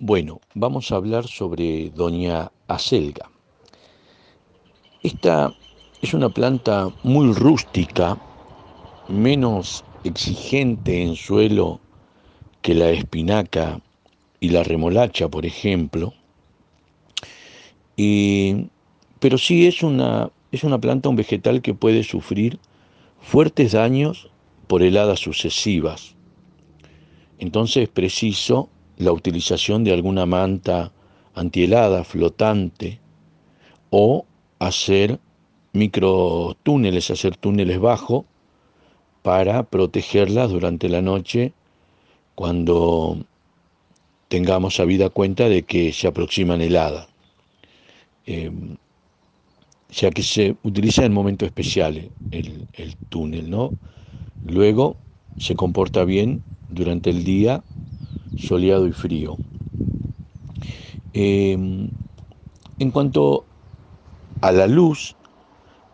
Bueno, vamos a hablar sobre Doña Acelga. Esta es una planta muy rústica, menos exigente en suelo que la espinaca y la remolacha, por ejemplo. pero sí es una, es una planta, un vegetal que puede sufrir fuertes daños por heladas sucesivas. Entonces es preciso la utilización de alguna manta antihelada flotante o hacer microtúneles, hacer túneles bajo para protegerlas durante la noche cuando tengamos habida cuenta de que se aproximan heladas, eh, ya que se utiliza en momentos especiales el, el túnel, ¿no? Luego se comporta bien durante el día soleado y frío. Em, en cuanto a la luz,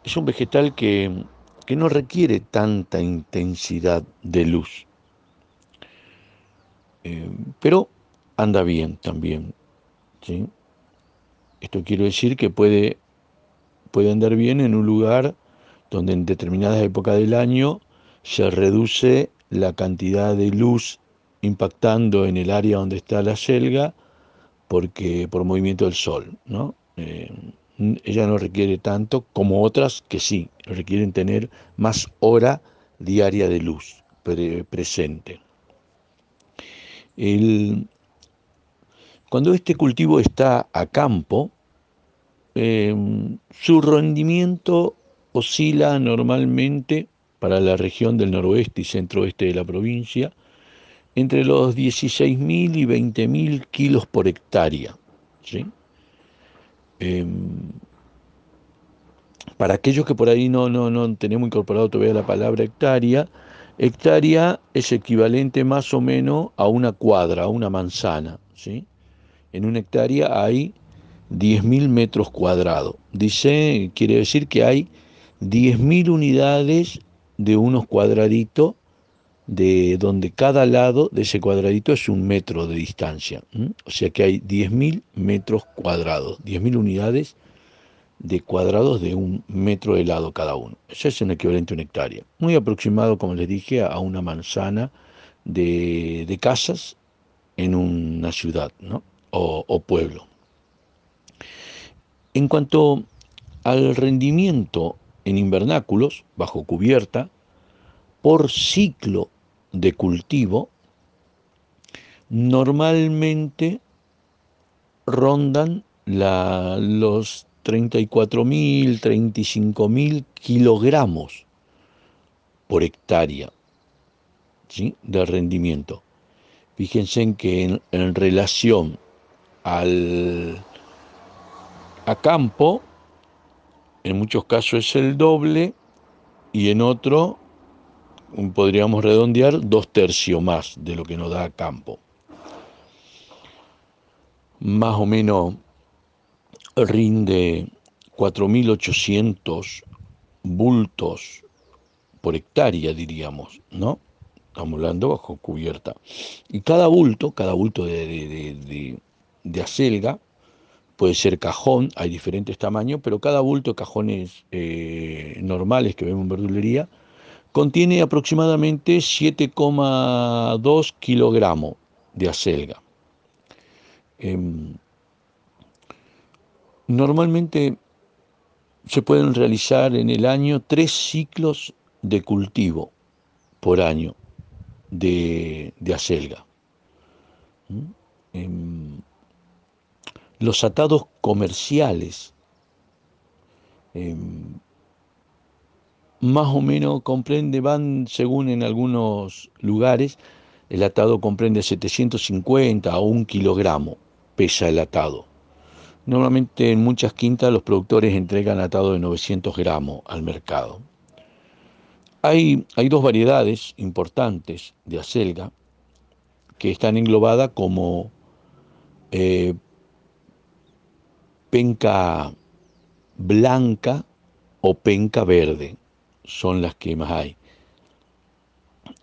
es un vegetal que, no requiere tanta intensidad de luz, em, pero anda bien también. Esto quiere decir que puede, puede andar bien en un lugar donde en determinadas épocas del año se reduce la cantidad de luz impactando en el área donde está la selga porque por movimiento del sol, ¿no? Eh, ella no requiere tanto como otras que sí, requieren tener más hora diaria de luz presente. cuando este cultivo está a campo, em, su rendimiento oscila normalmente para la región del noroeste y centroeste de la provincia entre los 16.000 y 20.000 kilos por hectárea. ¿sí? Em, para aquellos que por ahí no, no, no tenemos incorporado todavía la palabra hectárea, hectárea es equivalente más o menos a una cuadra, a una manzana. ¿sí? En una hectárea hay 10.000 metros cuadrados. Dice, quiere decir que hay 10.000 unidades de unos cuadraditos de donde cada lado de ese cuadradito es un metro de distancia. O sea que hay 10.000 metros cuadrados, 10.000 unidades de cuadrados de un metro de lado cada uno. Eso es un equivalente a una hectárea. Muy aproximado, como les dije, a una manzana de, casas en una ciudad o, o pueblo. En cuanto al rendimiento en invernáculos, bajo cubierta, por ciclo de cultivo normalmente rondan la, los 34.000, 35.000 kilogramos por hectárea ¿sí? de rendimiento. Fíjense en que en, relación al, a campo, en muchos casos es el doble y en otro podríamos redondear, dos tercios más de lo que nos da campo. Más o menos rinde 4.800 bultos por hectárea, diríamos, ¿no? Estamos hablando bajo cubierta. Y cada bulto, cada bulto de, acelga, puede ser cajón, hay diferentes tamaños, pero cada bulto de cajones eh, normales que vemos en verdulería, contiene aproximadamente 7,2 kilogramos de acelga. Em, normalmente se pueden realizar en el año tres ciclos de cultivo por año de, acelga. Em, los atados comerciales em, más o menos comprende, van según en algunos lugares, el atado comprende 750 a un kilogramo, pesa el atado. Normalmente en muchas quintas los productores entregan atado de 900 gramos al mercado. Hay, hay dos variedades importantes de acelga que están englobadas como eh, penca blanca o penca verde son las que más hay.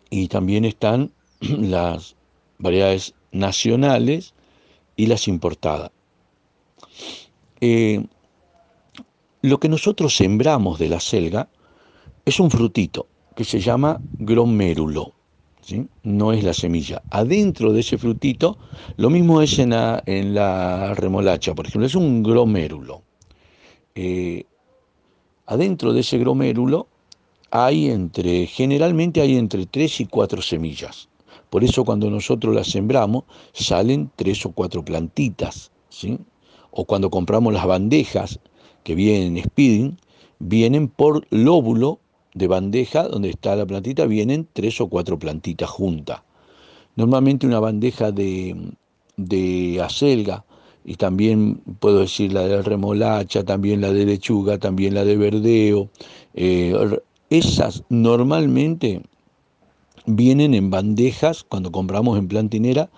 Y también están las variedades nacionales y las importadas. Eh, lo que nosotros sembramos de la selga es un frutito que se llama gromérulo. ¿sí? No es la semilla. Adentro de ese frutito, lo mismo es en la, remolacha, por ejemplo, es un gromérulo. Eh, adentro de ese gromérulo hay entre, generalmente hay entre tres y cuatro semillas. Por eso cuando nosotros las sembramos salen tres o cuatro plantitas, ¿sí? O cuando compramos las bandejas que vienen en speeding, vienen por lóbulo de bandeja donde está la plantita, vienen tres o cuatro plantitas juntas. Normalmente una bandeja de, de acelga, y también puedo decir la de remolacha, también la de lechuga, también la de verdeo, eh, esas normalmente vienen en bandejas, cuando compramos en plantinera,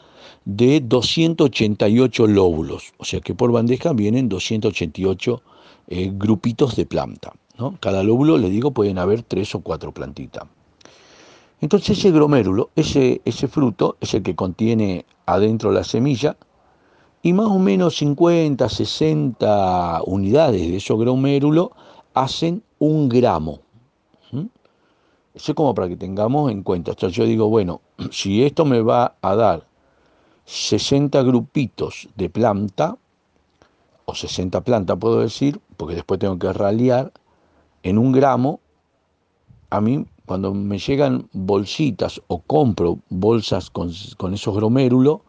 de 288 lóbulos, o sea que por bandeja vienen 288 eh, grupitos de planta. ¿no? Cada lóbulo, le digo, pueden haber tres o cuatro plantitas. Entonces ese gromérulo, ese, ese fruto, es el que contiene adentro la semilla, y más o menos 50, 60 unidades de ese gromérulo hacen un gramo. Eso es como para que tengamos en cuenta. O yo digo, bueno, si esto me va a dar 60 grupitos de planta, o 60 plantas puedo decir, porque después tengo que ralear, en un gramo, a mí cuando me llegan bolsitas o compro bolsas con, esos gromérulos,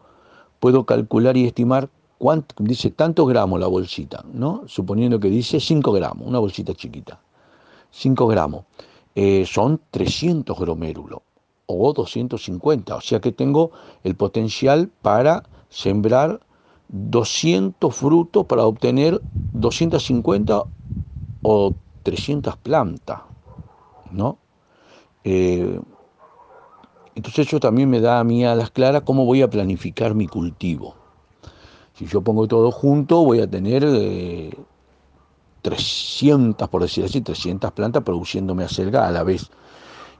puedo calcular y estimar cuánto, dice tantos gramos la bolsita, ¿no? Suponiendo que dice 5 gramos, una bolsita chiquita. 5 gramos. Eh, son 300 gromérulos o 250, o sea que tengo el potencial para sembrar 200 frutos para obtener 250 o 300 plantas, ¿no? Eh, entonces eso también me da a mí a las claras cómo voy a planificar mi cultivo. Si yo pongo todo junto, voy a tener eh, 300, por decir así, 300 plantas produciéndome acelga a la vez.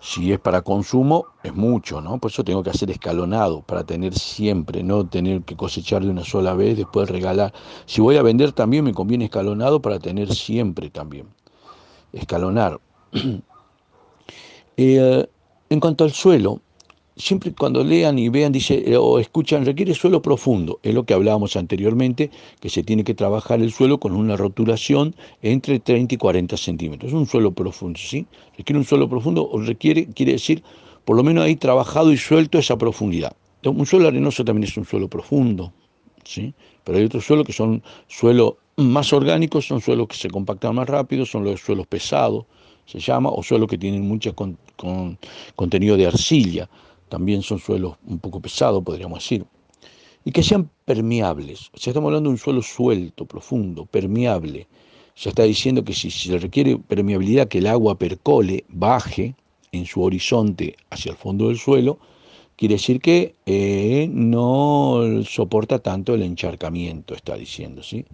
Si es para consumo, es mucho, ¿no? Por eso tengo que hacer escalonado, para tener siempre, no tener que cosechar de una sola vez, después regalar. Si voy a vender también me conviene escalonado para tener siempre también. Escalonar. Eh, en cuanto al suelo, siempre cuando lean y vean, dice, eh, o escuchan, requiere suelo profundo. Es lo que hablábamos anteriormente, que se tiene que trabajar el suelo con una rotulación entre 30 y 40 centímetros. Es un suelo profundo, ¿sí? Requiere un suelo profundo, o requiere, quiere decir, por lo menos ahí trabajado y suelto esa profundidad. Un suelo arenoso también es un suelo profundo, ¿sí? Pero hay otros suelos que son suelos más orgánicos, son suelos que se compactan más rápido, son los suelos pesados, se llama, o suelos que tienen mucho con, contenido de arcilla también son suelos un poco pesados, podríamos decir, y que sean permeables. O sea, estamos hablando de un suelo suelto, profundo, permeable. Se está diciendo que si se requiere permeabilidad, que el agua percole, baje en su horizonte hacia el fondo del suelo, quiere decir que eh, no soporta tanto el encharcamiento, está diciendo, ¿sí?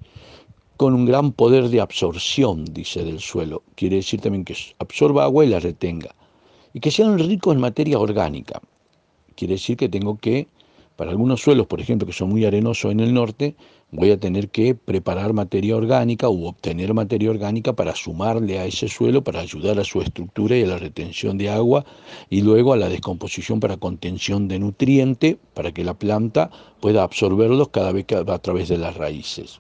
Con un gran poder de absorción, dice, del suelo. Quiere decir también que absorba agua y la retenga. Y que sean ricos en materia orgánica. Quiere decir que tengo que, para algunos suelos, por ejemplo, que son muy arenosos en el norte, voy a tener que preparar materia orgánica u obtener materia orgánica para sumarle a ese suelo, para ayudar a su estructura y a la retención de agua y luego a la descomposición para contención de nutriente, para que la planta pueda absorberlos cada vez que a través de las raíces.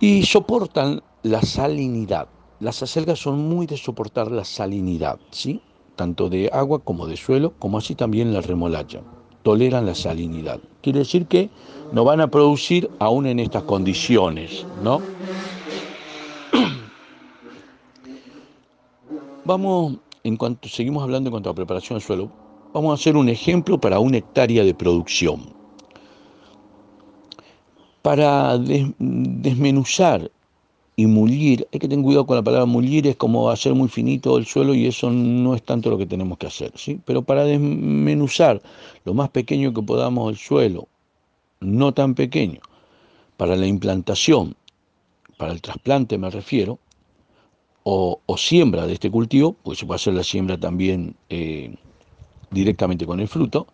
Y soportan la salinidad. Las acelgas son muy de soportar la salinidad, ¿sí? Tanto de agua como de suelo, como así también la remolacha. Toleran la salinidad. Quiere decir que no van a producir aún en estas condiciones, ¿no? Vamos, en cuanto seguimos hablando en cuanto a preparación del suelo, vamos a hacer un ejemplo para una hectárea de producción. Para desmenuzar y mullir, hay que tener cuidado con la palabra mullir, es como hacer muy finito el suelo y eso no es tanto lo que tenemos que hacer, ¿sí? Pero para desmenuzar lo más pequeño que podamos el suelo, no tan pequeño, para la implantación, para el trasplante me refiero, o, siembra de este cultivo, porque se puede hacer la siembra también eh, directamente con el fruto,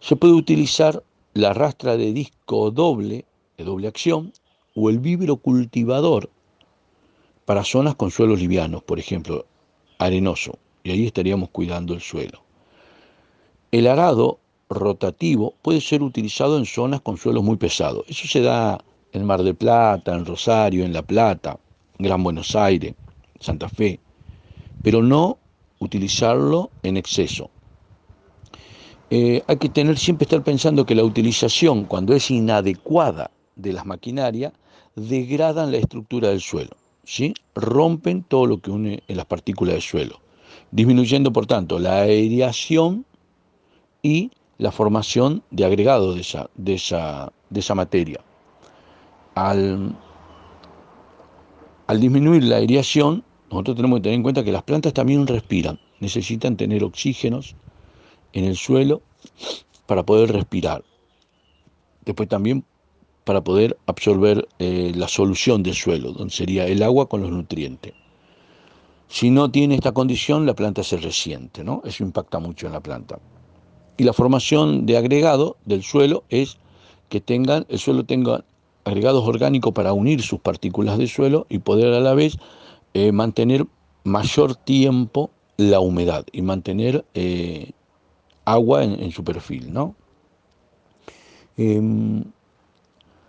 se puede utilizar la rastra de disco doble, de doble acción, o el vibro cultivador para zonas con suelos livianos, por ejemplo, arenoso, y ahí estaríamos cuidando el suelo. El arado rotativo puede ser utilizado en zonas con suelos muy pesados. Eso se da en Mar del Plata, en Rosario, en La Plata, Gran Buenos Aires, Santa Fe, pero no utilizarlo en exceso. Eh, hay que tener siempre estar pensando que la utilización, cuando es inadecuada de las maquinarias, degradan la estructura del suelo, ¿sí? rompen todo lo que une en las partículas del suelo, disminuyendo por tanto la aireación y la formación de agregados de esa, de esa, de esa materia. Al, al disminuir la aireación, nosotros tenemos que tener en cuenta que las plantas también respiran, necesitan tener oxígenos en el suelo para poder respirar. Después también para poder absorber eh, la solución del suelo, donde sería el agua con los nutrientes. Si no tiene esta condición, la planta se resiente, ¿no? Eso impacta mucho en la planta. Y la formación de agregado del suelo es que tengan, el suelo tenga agregados orgánicos para unir sus partículas de suelo y poder a la vez eh, mantener mayor tiempo la humedad y mantener eh, agua en, su perfil, ¿no? Em,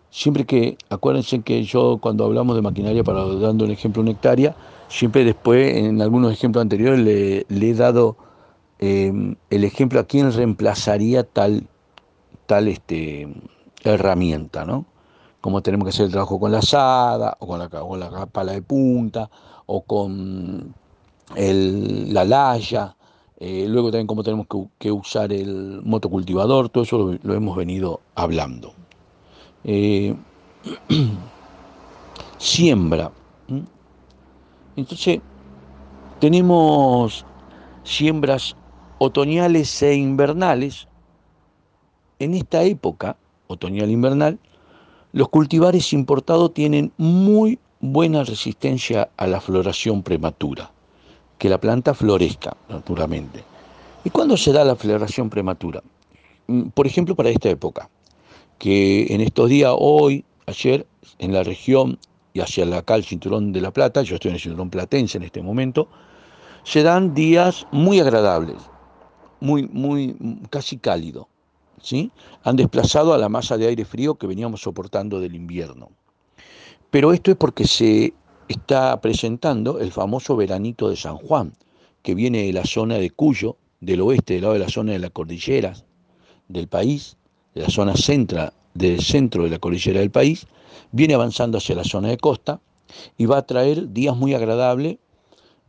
siempre que, acuérdense que yo cuando hablamos de maquinaria, para dando un ejemplo, una hectárea, siempre después, en algunos ejemplos anteriores, le, he dado em, el ejemplo a quién reemplazaría tal, tal este, herramienta, ¿no? Como tenemos que hacer el trabajo con la asada, o con la, con la pala de punta, o con la laya, eh, luego también cómo tenemos que, usar el motocultivador, todo eso lo, hemos venido hablando. Eh, siembra. Entonces, tenemos siembras otoñales e invernales. En esta época, otoñal-invernal, los cultivares importados tienen muy buena resistencia a la floración prematura, que la planta florezca naturalmente. ¿Y cuándo se da la floración prematura? Mm, por ejemplo, para esta época, que en estos días, hoy, ayer, en la región y hacia la acá el cinturón de la Plata, yo estoy en el cinturón platense en este momento, se dan días muy agradables, muy, muy, casi cálido. ¿sí? Han desplazado a la masa de aire frío que veníamos soportando del invierno. Pero esto es porque se está presentando el famoso veranito de San Juan, que viene de la zona de Cuyo, del oeste, del lado de la zona de las cordilleras del país, de la zona centra, del centro de la cordillera del país, viene avanzando hacia la zona de costa y va a traer días muy agradables.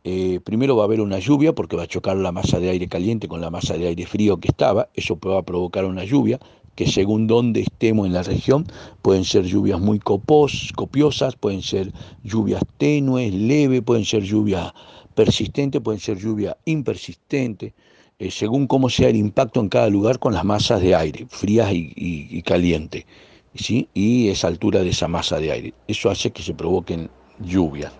Eh, primero va a haber una lluvia porque va a chocar la masa de aire caliente con la masa de aire frío que estaba, eso va a provocar una lluvia que según donde estemos en la región, pueden ser lluvias muy copos, copiosas, pueden ser lluvias tenues, leves, pueden ser lluvias persistentes, pueden ser lluvias impersistentes, eh, según cómo sea el impacto en cada lugar con las masas de aire, frías y, calientes, ¿sí? y esa altura de esa masa de aire. Eso hace que se provoquen lluvias.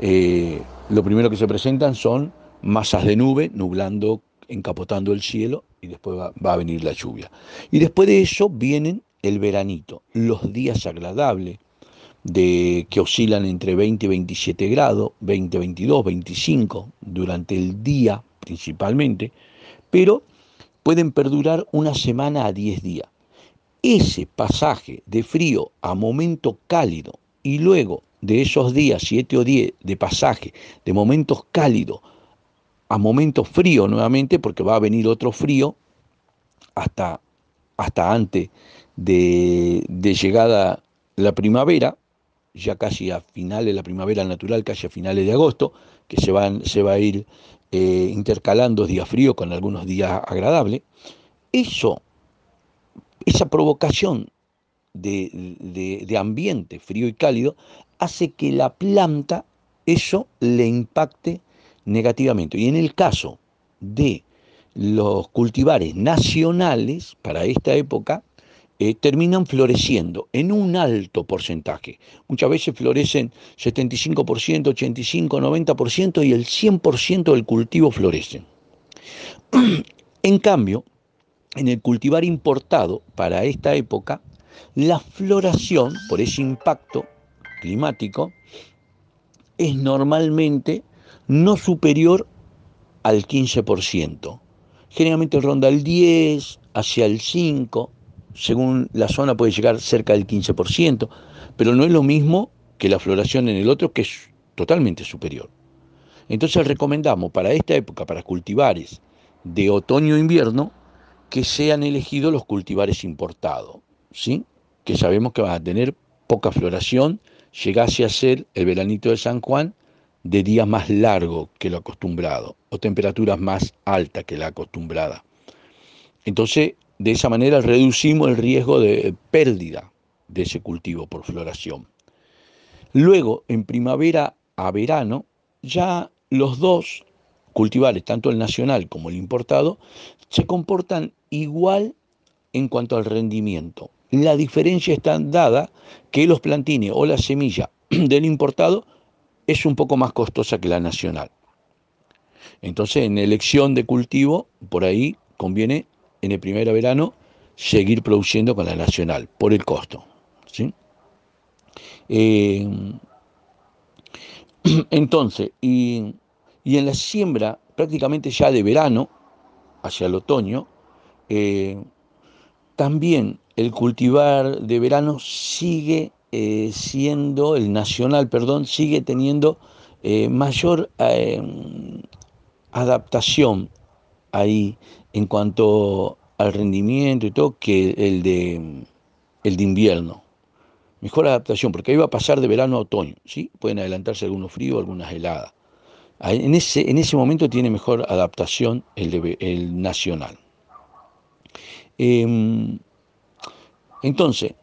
Eh, lo primero que se presentan son masas de nube nublando encapotando el cielo y después va, a venir la lluvia. Y después de eso vienen el veranito, los días agradables, de, que oscilan entre 20 y 27 grados, 20, 22, 25 durante el día principalmente, pero pueden perdurar una semana a 10 días. Ese pasaje de frío a momento cálido y luego de esos días, 7 o 10 de pasaje de momentos cálidos a momentos frío nuevamente, porque va a venir otro frío hasta, hasta antes de, llegada la primavera, ya casi a finales la primavera natural, casi a finales de agosto, que se, van, se va a ir eh, intercalando días fríos con algunos días agradables. Eso, esa provocación de, de ambiente frío y cálido, hace que la planta eso le impacte negativamente. Y en el caso de los cultivares nacionales para esta época, eh, terminan floreciendo en un alto porcentaje. Muchas veces florecen 75%, 85%, 90% y el 100% del cultivo florece. en cambio, en el cultivar importado para esta época, la floración, por ese impacto climático, es normalmente no superior al 15%. Generalmente ronda el 10, hacia el 5, según la zona puede llegar cerca del 15%, pero no es lo mismo que la floración en el otro, que es totalmente superior. Entonces recomendamos para esta época, para cultivares de otoño-invierno, que sean elegidos los cultivares importados, ¿sí? que sabemos que van a tener poca floración, llegase a ser el veranito de San Juan de días más largo que lo acostumbrado o temperaturas más altas que la acostumbrada. Entonces, de esa manera reducimos el riesgo de pérdida de ese cultivo por floración. Luego, en primavera a verano, ya los dos cultivares, tanto el nacional como el importado, se comportan igual en cuanto al rendimiento. La diferencia está dada que los plantines o la semilla del importado es un poco más costosa que la nacional. Entonces, en elección de cultivo, por ahí conviene en el primer verano seguir produciendo con la nacional, por el costo. ¿sí? Eh, entonces, y, y, en la siembra prácticamente ya de verano, hacia el otoño, eh, también el cultivar de verano sigue eh, siendo, el nacional, perdón, sigue teniendo mayor adaptación ahí en cuanto al rendimiento y todo que el de, el de invierno. Mejor adaptación, porque ahí va a pasar de verano a otoño, ¿sí? Pueden adelantarse algunos fríos, algunas heladas. En ese, en ese momento tiene mejor adaptación el, el nacional. Em, entonces,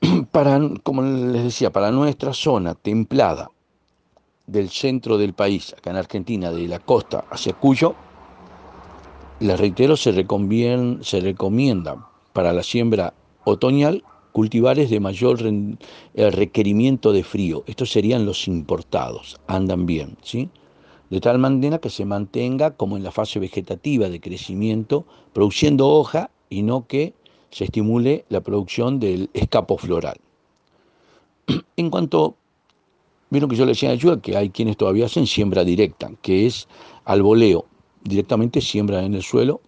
para, como les decía, para nuestra zona templada del centro del país, acá en Argentina, de la costa hacia Cuyo, les reitero, se, recomienda para la siembra otoñal cultivares de mayor requerimiento de frío. Estos serían los importados, andan bien, ¿sí? De tal manera que se mantenga como en la fase vegetativa de crecimiento, produciendo hoja y no que se estimule la producción del escapo floral. En cuanto, vieron que yo les decía ayuda que hay quienes todavía hacen siembra directa, que es al voleo, directamente siembra en el suelo.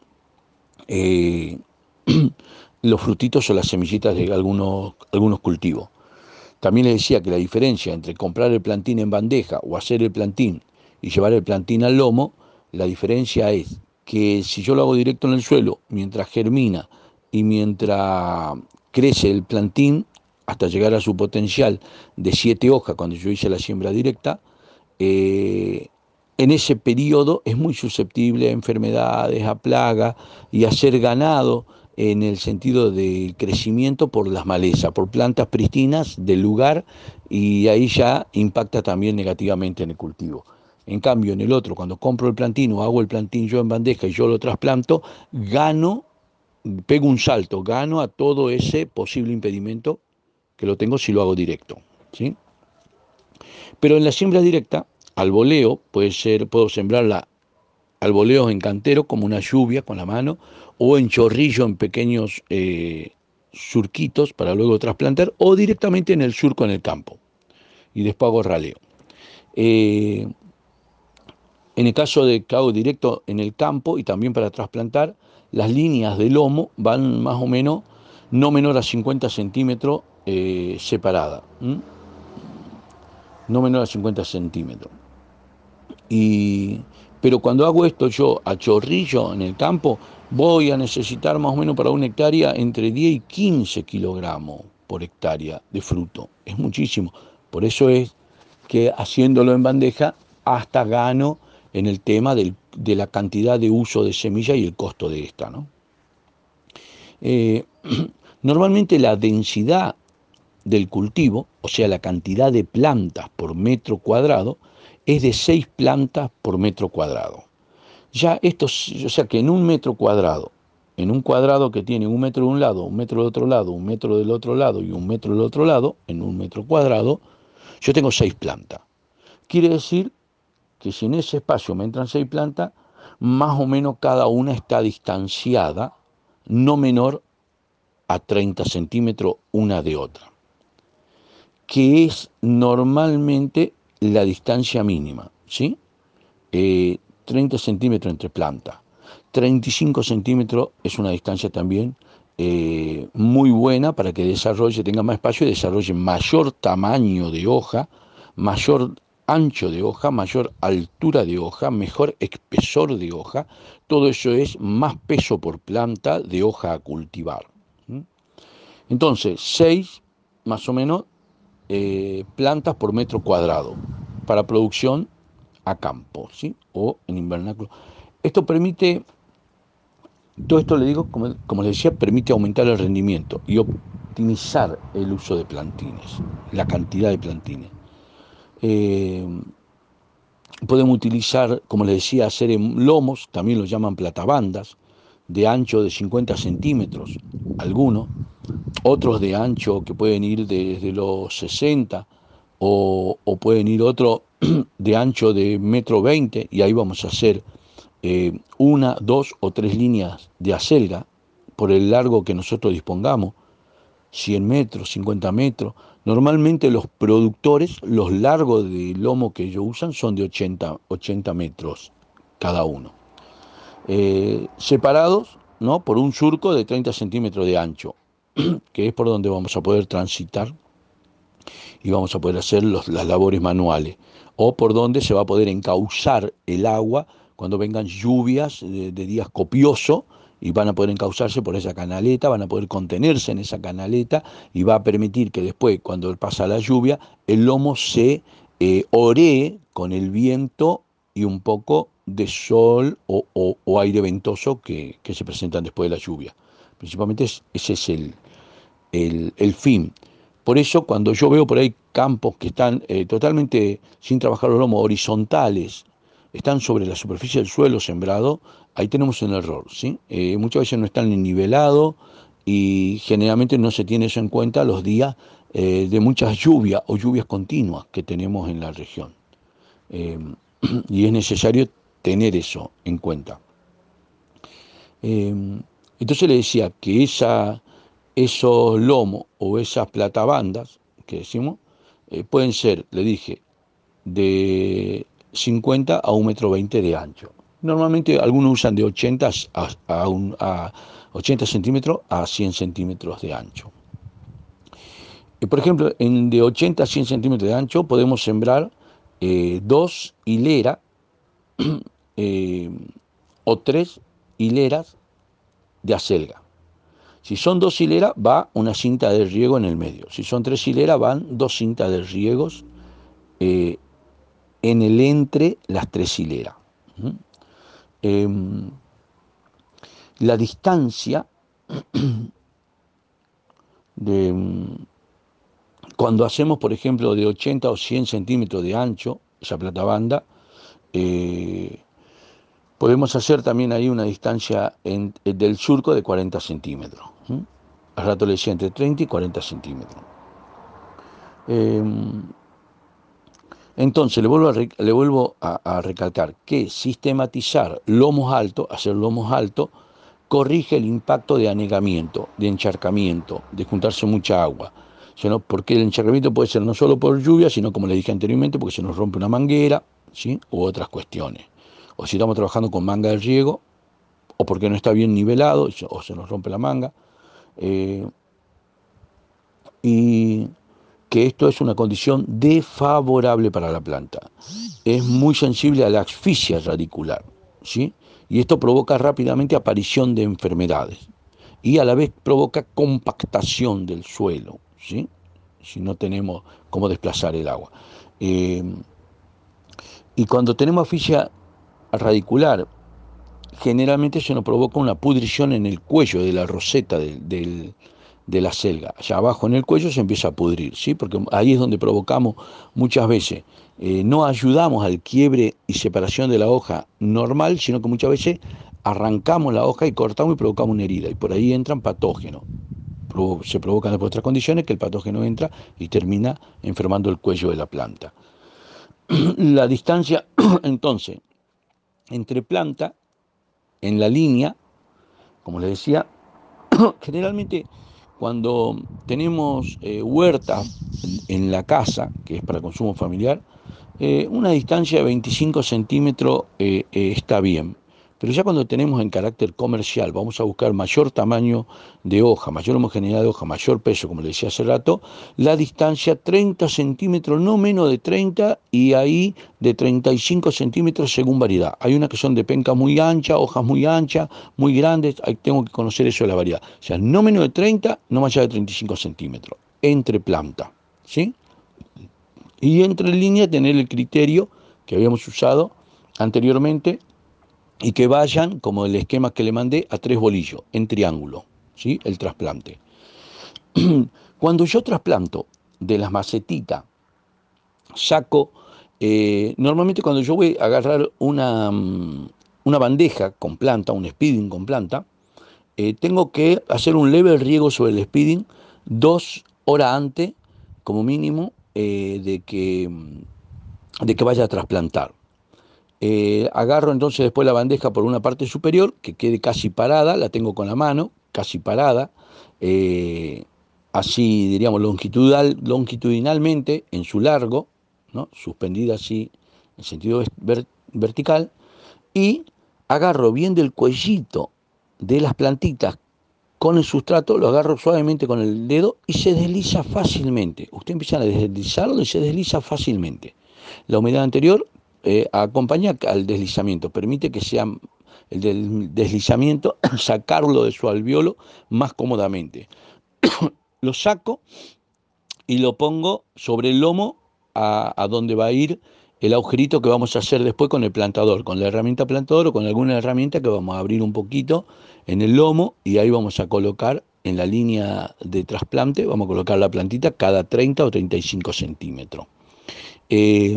Eh, los frutitos o las semillitas de algunos, algunos cultivos. También les decía que la diferencia entre comprar el plantín en bandeja o hacer el plantín y llevar el plantín al lomo, la diferencia es que si yo lo hago directo en el suelo, mientras germina y mientras crece el plantín, hasta llegar a su potencial de siete hojas cuando yo hice la siembra directa, eh, en ese periodo es muy susceptible a enfermedades, a plagas y a ser ganado en el sentido de crecimiento por las malezas, por plantas pristinas del lugar y ahí ya impacta también negativamente en el cultivo. En cambio, en el otro, cuando compro el plantín o hago el plantín yo en bandeja y yo lo trasplanto, gano, pego un salto, gano a todo ese posible impedimento que lo tengo si lo hago directo. ¿sí? Pero en la siembra directa, al voleo, puede ser, puedo sembrarla al voleo en cantero como una lluvia con la mano o en chorrillo en pequeños eh, surquitos para luego trasplantar o directamente en el surco en el campo y después hago raleo. Eh, en el caso de que hago directo en el campo y también para trasplantar, las líneas de lomo van más o menos no menor a 50 centímetros eh, separadas. No menor a 50 centímetros. Y pero cuando hago esto yo a chorrillo en el campo, voy a necesitar más o menos para una hectárea entre 10 y 15 kilogramos por hectárea de fruto. Es muchísimo. Por eso es que haciéndolo en bandeja hasta gano en el tema de la cantidad de uso de semilla y el costo de esta. ¿no? Eh, normalmente la densidad del cultivo, o sea, la cantidad de plantas por metro cuadrado, es de 6 plantas por metro cuadrado. Ya esto, o sea que en un metro cuadrado, en un cuadrado que tiene un metro de un lado, un metro del otro lado, un metro del otro lado y un metro del otro lado, en un metro cuadrado, yo tengo 6 plantas. Quiere decir que si en ese espacio me entran 6 plantas, más o menos cada una está distanciada no menor a 30 centímetros una de otra, que es normalmente la distancia mínima, ¿sí? 30 eh, centímetros entre plantas. 35 centímetros es una distancia también eh, muy buena para que desarrolle, tenga más espacio y desarrolle mayor tamaño de hoja, mayor ancho de hoja, mayor altura de hoja, mejor espesor de hoja. Todo eso es más peso por planta de hoja a cultivar. Entonces, 6 más o menos eh, plantas por metro cuadrado para producción a campo ¿sí? o en invernáculo. Esto permite todo esto le digo, como, como les decía, permite aumentar el rendimiento y optimizar el uso de plantines, la cantidad de plantines. Eh, podemos utilizar, como les decía, hacer en lomos, también los llaman platabandas, de ancho de 50 centímetros, algunos, otros de ancho que pueden ir desde los 60 o, pueden ir otro de ancho de metro 20 y ahí vamos a hacer eh, una, dos o tres líneas de acelga por el largo que nosotros dispongamos, 100 metros, 50 metros. Normalmente los productores, los largos de lomo que ellos usan son de 80, 80 metros cada uno. Eh, separados ¿no? por un surco de 30 centímetros de ancho, que es por donde vamos a poder transitar y vamos a poder hacer las labores manuales, o por donde se va a poder encauzar el agua cuando vengan lluvias de, días copiosos y van a poder encauzarse por esa canaleta, van a poder contenerse en esa canaleta y va a permitir que después, cuando pasa la lluvia, el lomo se eh, con el viento y un poco de sol o, aire ventoso que, se presentan después de la lluvia. Principalmente ese es el, el, fin. Por eso cuando yo veo por ahí campos que están eh, totalmente sin trabajar los lomos, horizontales, están sobre la superficie del suelo sembrado, ahí tenemos un error. ¿sí? Eh, muchas veces no están ni nivelados y generalmente no se tiene eso en cuenta los días eh, de muchas lluvias o lluvias continuas que tenemos en la región. Y es necesario tener eso en cuenta. entonces le decía que esa, esos lomos o esas platabandas que decimos pueden ser, le dije, de 50 a 1,20 metro de ancho. Normalmente algunos usan de 80 a, 80 centímetros a 100 centímetros de ancho. Eh, por ejemplo, en de 80 a 100 centímetros de ancho podemos sembrar eh, dos hileras eh, o tres hileras de acelga. Si son dos hileras, va una cinta de riego en el medio. Si son tres hileras, van dos cintas de riegos en el entre las tres hileras. Em, la distancia de, cuando hacemos, por ejemplo, de 80 o 100 centímetros de ancho, esa plata banda, eh, podemos hacer también ahí una distancia del surco de 40 centímetros. Al rato le decía entre 30 y 40 centímetros. Em, entonces, le vuelvo, a, a, recalcar que sistematizar lomos altos, hacer lomos altos, corrige el impacto de anegamiento, de encharcamiento, de juntarse mucha agua. Sino porque el encharcamiento puede ser no solo por lluvia, sino como le dije anteriormente, porque se nos rompe una manguera, ¿sí? u otras cuestiones. O si estamos trabajando con manga de riego, o porque no está bien nivelado, o se nos rompe la manga. Eh, y que esto es una condición desfavorable para la planta. Es muy sensible a la asfixia radicular, ¿sí? Y esto provoca rápidamente aparición de enfermedades y a la vez provoca compactación del suelo, ¿sí? Si no tenemos cómo desplazar el agua. Eh, y cuando tenemos asfixia radicular, generalmente se nos provoca una pudrición en el cuello de la roseta del, de la selga. Allá abajo en el cuello se empieza a pudrir, ¿sí? porque ahí es donde provocamos muchas veces, eh, no ayudamos al quiebre y separación de la hoja normal, sino que muchas veces arrancamos la hoja y cortamos y provocamos una herida, y por ahí entran patógenos. Se provocan después otras condiciones que el patógeno entra y termina enfermando el cuello de la planta. La distancia, entonces, entre planta en la línea, como les decía, generalmente cuando tenemos eh, huerta en la casa, que es para consumo familiar, eh, una distancia de 25 centímetros eh, está bien. Pero ya cuando tenemos en carácter comercial, vamos a buscar mayor tamaño de hoja, mayor homogeneidad de hoja, mayor peso, como le decía hace rato, la distancia 30 centímetros, no menos de 30 y ahí de 35 centímetros según variedad. Hay unas que son de penca muy ancha, hojas muy anchas, muy grandes, ahí tengo que conocer eso de la variedad. O sea, no menos de 30, no más allá de 35 centímetros, entre planta, ¿sí? Y entre línea tener el criterio que habíamos usado anteriormente y que vayan, como el esquema que le mandé, a tres bolillos, en triángulo, ¿sí? el trasplante. Cuando yo trasplanto de las macetitas, saco, eh, normalmente cuando yo voy a agarrar una, mm, una bandeja con planta, un speeding con planta, eh, tengo que hacer un leve riego sobre el speeding dos horas antes, como mínimo, eh, de, que, mm, de que vaya a trasplantar. Eh, agarro entonces después la bandeja por una parte superior, que quede casi parada, la tengo con la mano, casi parada, eh, así diríamos longitudinal, longitudinalmente en su largo, ¿no? suspendida así en sentido vertical, y agarro bien del cuellito de las plantitas con el sustrato, lo agarro suavemente con el dedo y se desliza fácilmente. Usted empieza a deslizarlo y se desliza fácilmente. La humedad anterior eh, acompaña al deslizamiento, permite que sea el deslizamiento, sacarlo de su alveolo más cómodamente. lo saco y lo pongo sobre el lomo a, donde va a ir el agujerito que vamos a hacer después con el plantador, con la herramienta plantador o con alguna herramienta que vamos a abrir un poquito en el lomo y ahí vamos a colocar en la línea de trasplante, vamos a colocar la plantita cada 30 o 35 centímetros. Eh,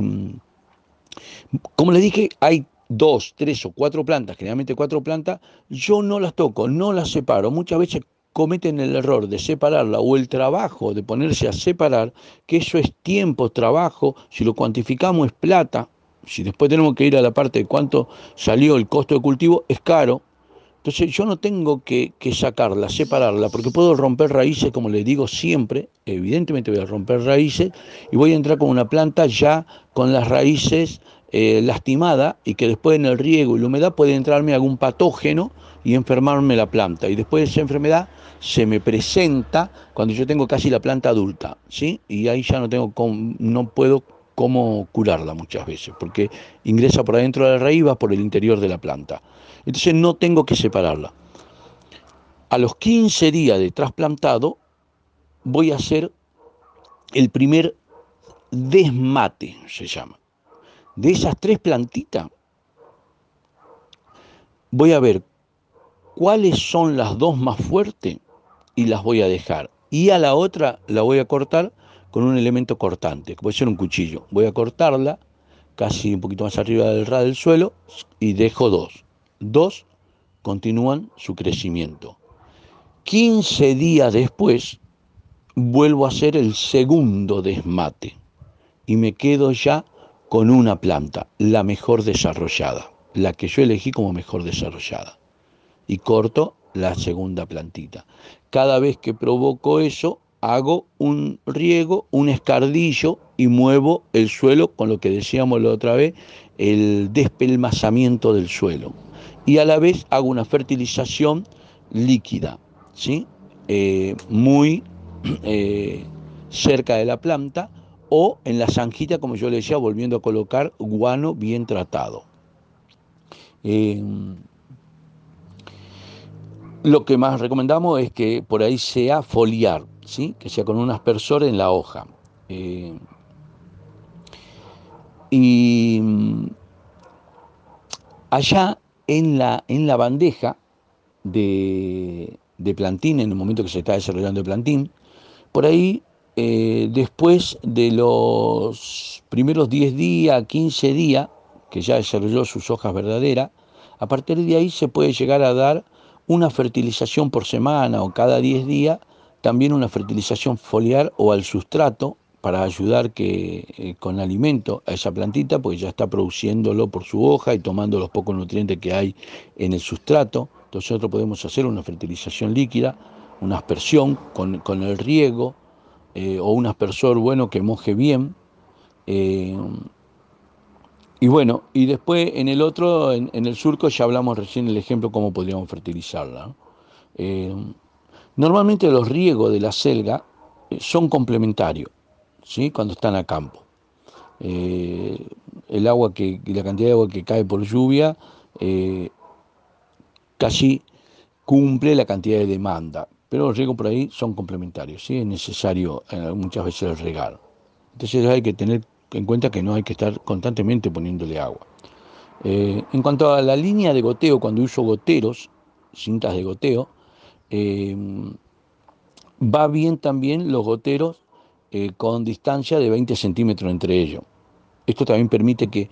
como les dije, hay dos, tres o cuatro plantas, generalmente cuatro plantas, yo no las toco, no las separo. Muchas veces cometen el error de separarla o el trabajo de ponerse a separar, que eso es tiempo, trabajo, si lo cuantificamos es plata, si después tenemos que ir a la parte de cuánto salió el costo de cultivo, es caro. Entonces yo no tengo que, sacarla, separarla, porque puedo romper raíces, como les digo siempre, evidentemente voy a romper raíces y voy a entrar con una planta ya con las raíces eh, lastimada y que después en el riego y la humedad puede entrarme algún patógeno y enfermarme la planta. Y después de esa enfermedad se me presenta cuando yo tengo casi la planta adulta, ¿sí? Y ahí ya no tengo no puedo cómo curarla muchas veces, porque ingresa por adentro de la raíz, va por el interior de la planta. Entonces no tengo que separarla. A los 15 días de trasplantado voy a hacer el primer desmate, se llama de esas tres plantitas, voy a ver cuáles son las dos más fuertes y las voy a dejar. Y a la otra la voy a cortar con un elemento cortante, que puede ser un cuchillo. Voy a cortarla casi un poquito más arriba del ras del suelo y dejo dos. Dos continúan su crecimiento. 15 días después vuelvo a hacer el segundo desmate y me quedo ya con una planta, la mejor desarrollada, la que yo elegí como mejor desarrollada. Y corto la segunda plantita. Cada vez que provoco eso, hago un riego, un escardillo y muevo el suelo con lo que decíamos la otra vez, el despelmazamiento del suelo. Y a la vez hago una fertilización líquida, ¿sí? Eh, muy eh, cerca de la planta o en la zanjita, como yo le decía, volviendo a colocar guano bien tratado. Eh, lo que más recomendamos es que por ahí sea foliar, ¿sí? que sea con un aspersor en la hoja. Eh, y allá en la, en la bandeja de, de plantín, en el momento que se está desarrollando el plantín, por ahí eh, después de los primeros 10 días, 15 días, que ya desarrolló sus hojas verdaderas, a partir de ahí se puede llegar a dar una fertilización por semana o cada 10 días, también una fertilización foliar o al sustrato para ayudar que, eh, con alimento a esa plantita, porque ya está produciéndolo por su hoja y tomando los pocos nutrientes que hay en el sustrato. Entonces nosotros podemos hacer una fertilización líquida, una aspersión con, el riego eh, o un aspersor bueno que moje bien. Eh, y bueno, y después en el otro, en, el surco, ya hablamos recién el ejemplo cómo podríamos fertilizarla. normalmente los riegos de la selga son complementarios. ¿sí? cuando están a campo. Eh, el agua que, la cantidad de agua que cae por lluvia eh, casi cumple la cantidad de demanda, pero los riegos por ahí son complementarios, ¿sí? es necesario eh, muchas veces el regar. Entonces hay que tener en cuenta que no hay que estar constantemente poniéndole agua. en cuanto a la línea de goteo, cuando uso goteros, cintas de goteo, va bien también los goteros eh, con distancia de 20 centímetros entre ellos. Esto también permite que,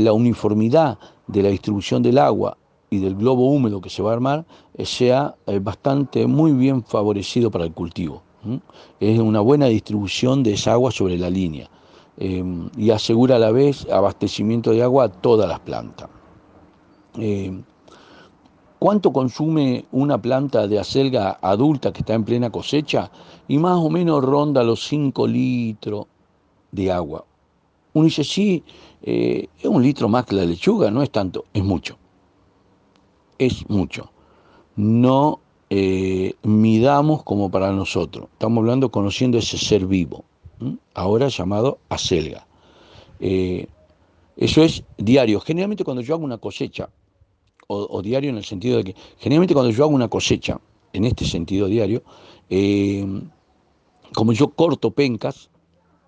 la uniformidad de la distribución del agua y del globo húmedo que se va a armar eh, sea eh, bastante, muy bien favorecido para el cultivo. Es una buena distribución de esa agua sobre la línea y asegura a la vez abastecimiento de agua a todas las plantas. ¿Cuánto consume una planta de acelga adulta que está en plena cosecha? Y más o menos ronda los 5 litros de agua. Uno dice, sí, eh, es un litro más que la lechuga, no es tanto, es mucho. Es mucho. No eh, midamos como para nosotros. Estamos hablando conociendo ese ser vivo, ahora llamado acelga. Eh, eso es diario. Generalmente cuando yo hago una cosecha, o, diario en el sentido de que generalmente cuando yo hago una cosecha, en este sentido diario, eh, como yo corto pencas,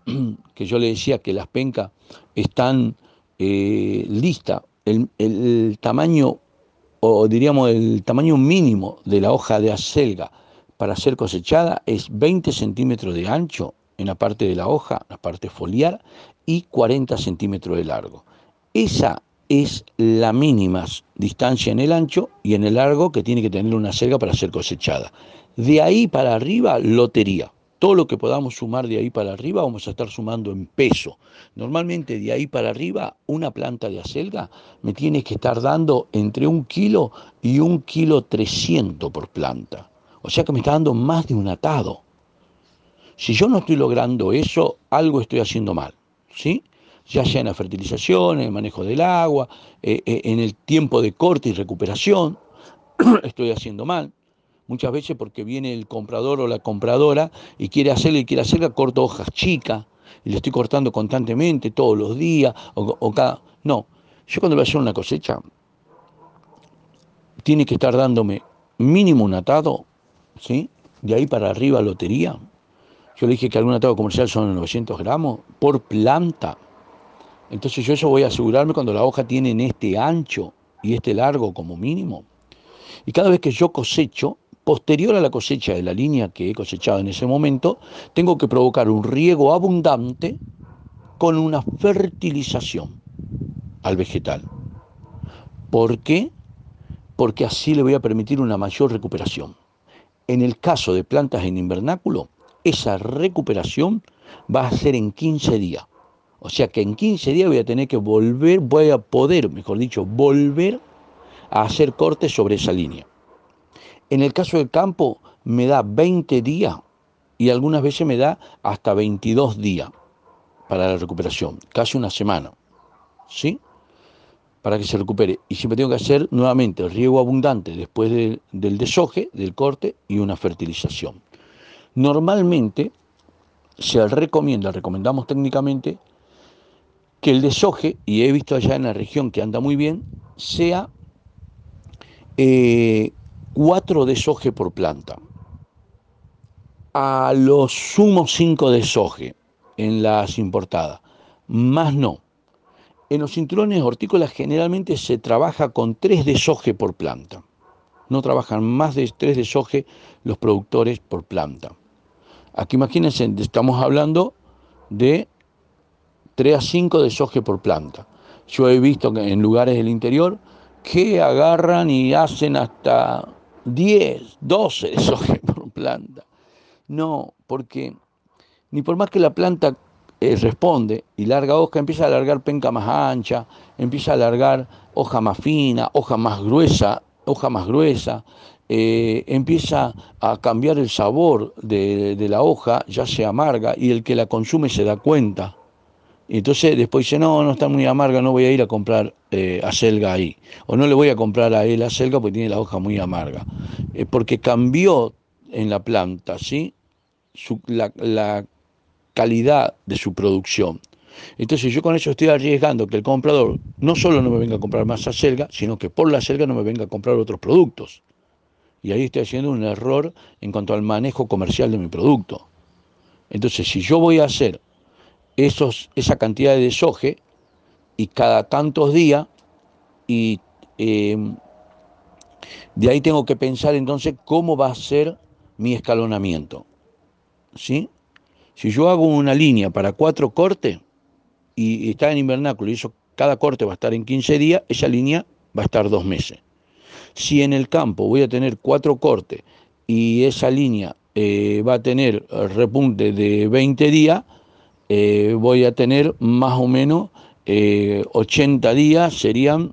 que yo le decía que las pencas están listas, el, tamaño, o diríamos el tamaño mínimo de la hoja de acelga para ser cosechada es 20 centímetros de ancho en la parte de la hoja, la parte foliar, y 40 centímetros de largo. Esa es la mínima distancia en el ancho y en el largo que tiene que tener una selga para ser cosechada. De ahí para arriba, lotería. Todo lo que podamos sumar de ahí para arriba vamos a estar sumando en peso. Normalmente de ahí para arriba una planta de acelga me tiene que estar dando entre un kilo y un kilo trescientos por planta. O sea que me está dando más de un atado. Si yo no estoy logrando eso, algo estoy haciendo mal. ¿Sí? ya sea en la fertilización, en el manejo del agua, eh, eh, en el tiempo de corte y recuperación, estoy haciendo mal. Muchas veces porque viene el comprador o la compradora y quiere hacerle y quiere hacerle, corto hojas chicas y le estoy cortando constantemente todos los días o, cada... No, yo cuando voy a hacer una cosecha, tiene que estar dándome mínimo un atado, ¿sí? De ahí para arriba lotería. Yo le dije que algún atado comercial son 900 gramos por planta. Entonces yo eso voy a asegurarme cuando la hoja tiene en este ancho y este largo como mínimo. Y cada vez que yo cosecho, posterior a la cosecha de la línea que he cosechado en ese momento, tengo que provocar un riego abundante con una fertilización al vegetal. ¿Por qué? Porque así le voy a permitir una mayor recuperación. En el caso de plantas en invernáculo, esa recuperación va a ser en 15 días. O sea que en 15 días voy a tener que volver, voy a poder, mejor dicho, volver a hacer cortes sobre esa línea. En el caso del campo me da 20 días y algunas veces me da hasta 22 días para la recuperación, casi una semana. ¿Sí? Para que se recupere. Y siempre tengo que hacer nuevamente el riego abundante después del desoje, del corte y una fertilización. Normalmente se recomienda, recomendamos técnicamente que el desoje, y he visto allá en la región que anda muy bien, sea eh, cuatro desoje por planta. A los sumos cinco desoje en las importadas, más no. En los cinturones hortícolas generalmente se trabaja con tres desoje por planta. No trabajan más de tres desoje los productores por planta. Aquí imagínense, estamos hablando de 3 a 5 de soje por planta. Yo he visto que en lugares del interior que agarran y hacen hasta 10, 12 de soje por planta. No, porque ni por más que la planta eh, responde y larga hoja, empieza a alargar penca más ancha, empieza a alargar hoja más fina, hoja más gruesa, hoja más gruesa, eh, empieza a cambiar el sabor de, la hoja, ya se amarga y el que la consume se da cuenta. Y entonces después dice, no, no está muy amarga, no voy a ir a comprar eh, acelga ahí. O no le voy a comprar a él acelga porque tiene la hoja muy amarga. Eh, porque cambió en la planta, ¿sí? la, la calidad de su producción. Entonces yo con eso estoy arriesgando que el comprador no solo no me venga a comprar más acelga, sino que por la acelga no me venga a comprar otros productos. Y ahí estoy haciendo un error en cuanto al manejo comercial de mi producto. Entonces, si yo voy a hacer esos, esa cantidad de desoje y cada tantos días, y em, de ahí tengo que pensar entonces cómo va a ser mi escalonamiento. ¿Sí? Si yo hago una línea para cuatro cortes y está en invernáculo y eso, cada corte va a estar en 15 días, esa línea va a estar dos meses. Si en el campo voy a tener cuatro cortes y esa línea eh, va a tener repunte de 20 días, eh, voy a tener más o menos 80 eh, días, serían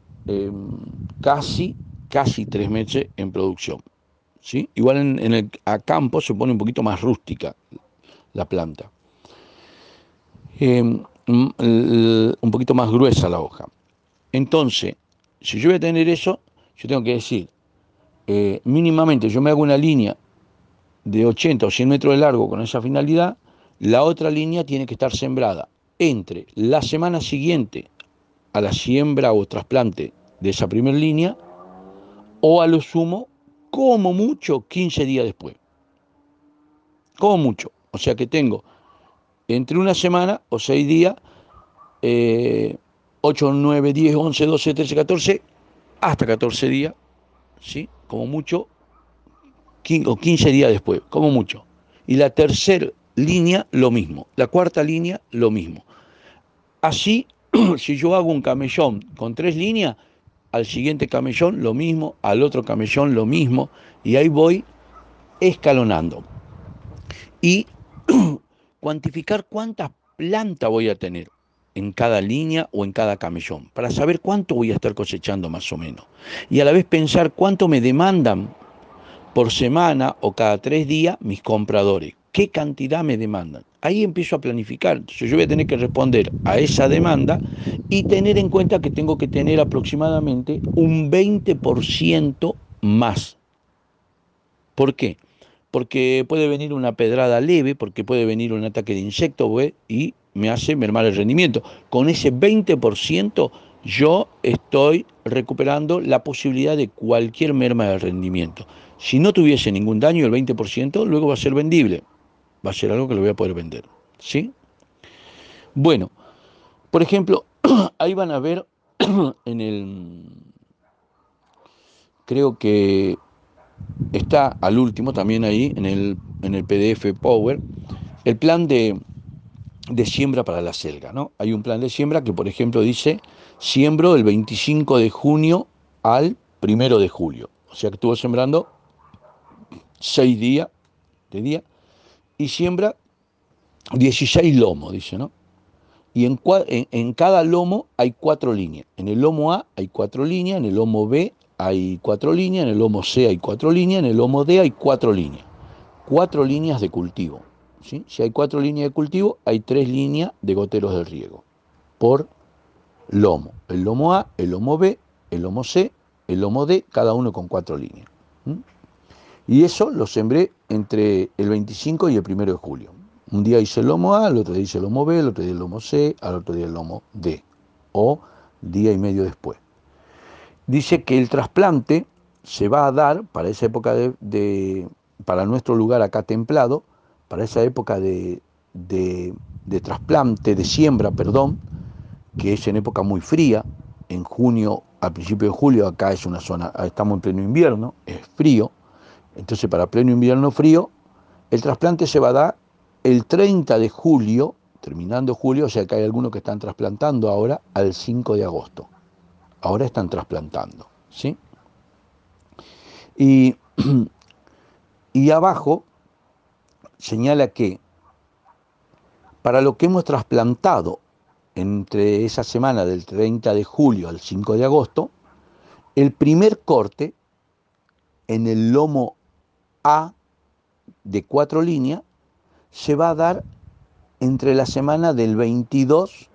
casi, casi tres meses en producción. ¿sí? Igual en, el a campo se pone un poquito más rústica la planta. un poquito más gruesa la hoja. Entonces, si yo voy a tener eso, yo tengo que decir, eh, mínimamente yo me hago una línea de 80 o 100 metros de largo con esa finalidad, la otra línea tiene que estar sembrada entre la semana siguiente a la siembra o trasplante de esa primera línea o a lo sumo, como mucho, 15 días después. Como mucho. O sea que tengo entre una semana o 6 días, 8, 9, 10, 11, 12, 13, 14, hasta 14 días, ¿sí? Como mucho, o 15 días después, como mucho. Y la tercera línea, lo mismo. La cuarta línea, lo mismo. Así, si yo hago un camellón con tres líneas, al siguiente camellón lo mismo, al otro camellón lo mismo, y ahí voy escalonando. Y cuantificar cuántas plantas voy a tener en cada línea o en cada camellón, para saber cuánto voy a estar cosechando más o menos. Y a la vez pensar cuánto me demandan por semana o cada tres días mis compradores, qué cantidad me demandan. Ahí empiezo a planificar. Entonces yo voy a tener que responder a esa demanda y tener en cuenta que tengo que tener aproximadamente un 20% más. ¿Por qué? Porque puede venir una pedrada leve, porque puede venir un ataque de insecto y me hace mermar el rendimiento. Con ese 20% yo estoy recuperando la posibilidad de cualquier merma de rendimiento. Si no tuviese ningún daño, el 20% luego va a ser vendible. Va a ser algo que lo voy a poder vender. ¿Sí? Bueno, por ejemplo, ahí van a ver en el... Creo que está al último también ahí en el, en el PDF Power el plan de, de siembra para la selga. ¿no? Hay un plan de siembra que, por ejemplo, dice siembro del 25 de junio al 1 de julio. O sea que estuvo sembrando seis días de día y siembra 16 lomos, dice, ¿no? Y en, cada lomo hay cuatro líneas. En el lomo A hay cuatro líneas, en el lomo B hay cuatro líneas, en el lomo C hay cuatro líneas, en el lomo D hay cuatro líneas. Cuatro líneas de cultivo. Si hay cuatro líneas de cultivo, hay tres líneas de goteros de riego por lomo. El lomo A, el lomo B, el lomo C, el lomo D, cada uno con cuatro líneas. Y eso lo sembré entre el 25 y el 1 de julio. Un día hice el lomo A, el otro día hice el lomo B, el otro día el lomo C, al otro día el lomo D, o día y medio después. Dice que el trasplante se va a dar para esa época de para nuestro lugar acá templado, para esa época de, trasplante, de siembra, perdón, que es en época muy fría, en junio, al principio de julio, acá es una zona, estamos en pleno invierno, es frío, entonces para pleno invierno frío, el trasplante se va a dar el 30 de julio, terminando julio, o sea que hay algunos que están trasplantando ahora al 5 de agosto. Ahora están trasplantando, ¿sí? Y, y abajo señala que para lo que hemos trasplantado entre esa semana del 30 de julio al 5 de agosto, el primer corte en el lomo A de cuatro líneas se va a dar entre la semana del 22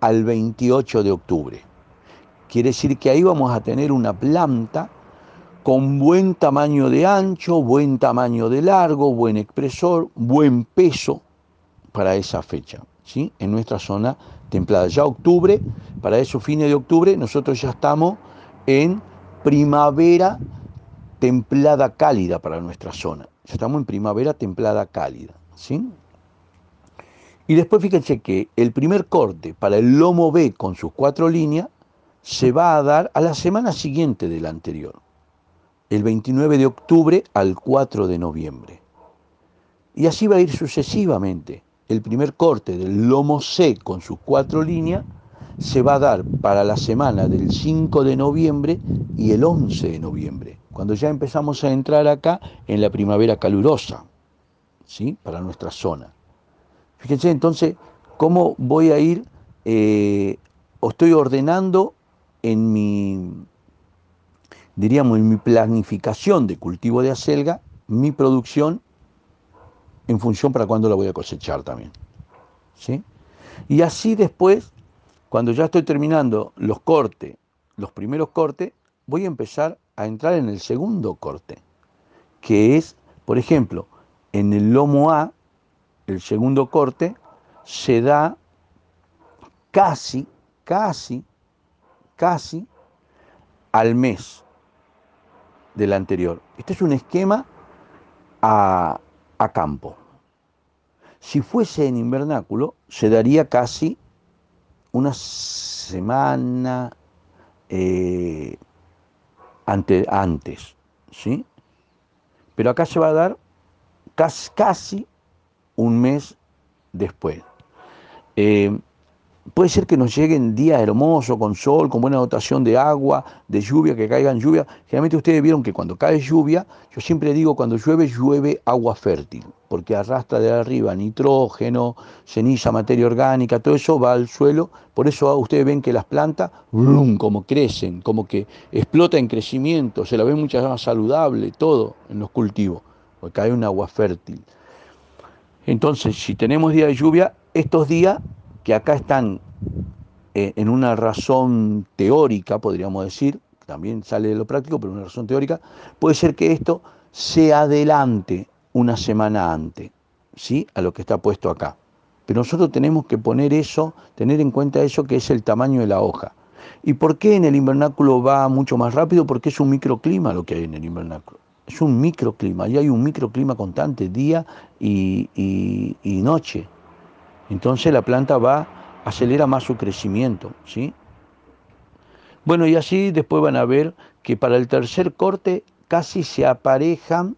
al 28 de octubre. Quiere decir que ahí vamos a tener una planta con buen tamaño de ancho, buen tamaño de largo, buen expresor, buen peso para esa fecha, ¿sí? en nuestra zona templada. Ya octubre, para esos fines de octubre, nosotros ya estamos en primavera templada cálida para nuestra zona. Ya estamos en primavera templada cálida. ¿sí? Y después fíjense que el primer corte para el lomo B con sus cuatro líneas se va a dar a la semana siguiente del anterior, el 29 de octubre al 4 de noviembre. Y así va a ir sucesivamente. El primer corte del lomo C con sus cuatro líneas se va a dar para la semana del 5 de noviembre y el 11 de noviembre, cuando ya empezamos a entrar acá en la primavera calurosa, ¿sí? para nuestra zona. Fíjense entonces cómo voy a ir, eh, o estoy ordenando en mi, diríamos, en mi planificación de cultivo de acelga, mi producción en función para cuándo la voy a cosechar también. ¿sí? Y así después, cuando ya estoy terminando los cortes, los primeros cortes, voy a empezar a entrar en el segundo corte, que es, por ejemplo, en el lomo A, el segundo corte, se da casi, casi casi al mes del anterior. Este es un esquema a, campo. Si fuese en invernáculo, se daría casi una semana eh, antes, ¿sí? Pero acá se va a dar casi, casi un mes después. Eh, Puede ser que nos lleguen días hermosos, con sol, con buena dotación de agua, de lluvia, que caigan lluvia. Generalmente ustedes vieron que cuando cae lluvia, yo siempre digo, cuando llueve, llueve agua fértil, porque arrastra de arriba nitrógeno, ceniza, materia orgánica, todo eso va al suelo. Por eso ustedes ven que las plantas, ¡blum!, como crecen, como que explota en crecimiento, se la ve mucho más saludable, todo en los cultivos, porque cae un agua fértil. Entonces, si tenemos días de lluvia, estos días que acá están eh, en una razón teórica, podríamos decir, también sale de lo práctico, pero una razón teórica, puede ser que esto se adelante una semana antes, ¿sí? A lo que está puesto acá. Pero nosotros tenemos que poner eso, tener en cuenta eso que es el tamaño de la hoja. ¿Y por qué en el invernáculo va mucho más rápido? Porque es un microclima lo que hay en el invernáculo. Es un microclima, y hay un microclima constante, día y, y noche. Entonces la planta va, acelera más su crecimiento, ¿sí? Bueno, y así después van a ver que para el tercer corte casi se aparejan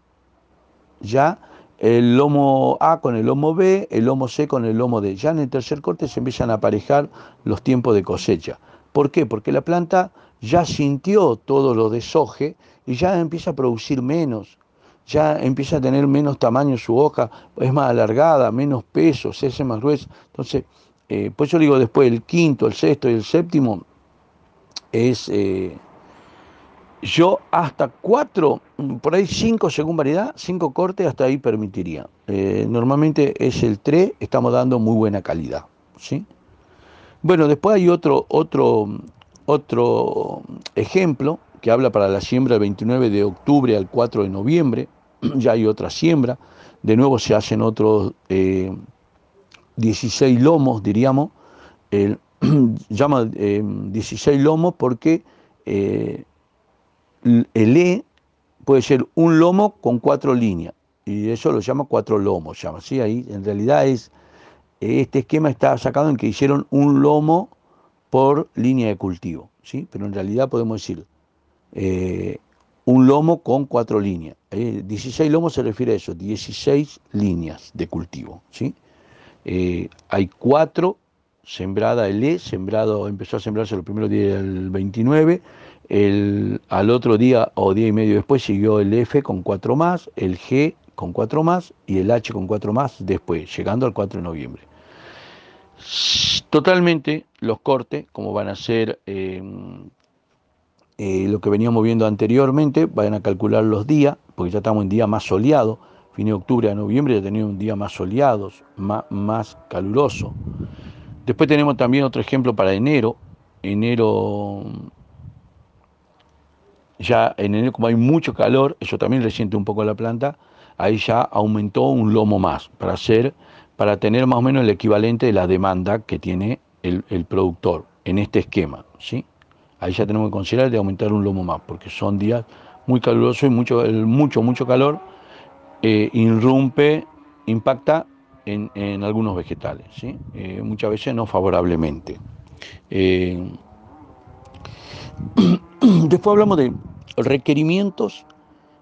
ya el lomo A con el lomo B, el lomo C con el lomo D. Ya en el tercer corte se empiezan a aparejar los tiempos de cosecha. ¿Por qué? Porque la planta ya sintió todo lo desoje y ya empieza a producir menos ya empieza a tener menos tamaño su hoja, es más alargada, menos peso, se hace más gruesa. Entonces, eh, pues yo digo después el quinto, el sexto y el séptimo es eh, yo hasta cuatro, por ahí cinco según variedad, cinco cortes hasta ahí permitiría. Eh, normalmente es el tres, estamos dando muy buena calidad. ¿sí? Bueno, después hay otro, otro, otro ejemplo que habla para la siembra del 29 de octubre al 4 de noviembre, ya hay otra siembra, de nuevo se hacen otros 16 eh, lomos, diríamos, el, llama 16 eh, lomos porque eh, el E puede ser un lomo con cuatro líneas, y eso lo llama cuatro lomos. Ahí en realidad es, este esquema está sacado en que hicieron un lomo por línea de cultivo, ¿sí? Pero en realidad podemos decir un lomo con cuatro líneas. 16 eh, lomos se refiere a eso, 16 líneas de cultivo. ¿sí? Eh, hay cuatro, sembrada el E, sembrado, empezó a sembrarse los primeros días del 29, el, al otro día o día y medio después siguió el F con cuatro más, el G con cuatro más y el H con cuatro más después, llegando al 4 de noviembre. Totalmente los cortes, como van a ser em, eh, lo que veníamos viendo anteriormente, vayan a calcular los días, porque ya estamos en día más soleado, fin de octubre a noviembre ya tenemos un día más soleados, más, más caluroso. Después tenemos también otro ejemplo para enero. Enero, ya en enero como hay mucho calor, eso también resiente un poco la planta, ahí ya aumentó un lomo más para para tener más o menos el equivalente de la demanda que tiene el, el productor en este esquema, ¿sí? Ahí ya tenemos que considerar de aumentar un lomo más, porque son días muy calurosos y mucho, mucho, mucho calor eh, irrumpe, impacta en, algunos vegetales. Eh, muchas veces no favorablemente. Eh, después hablamos de requerimientos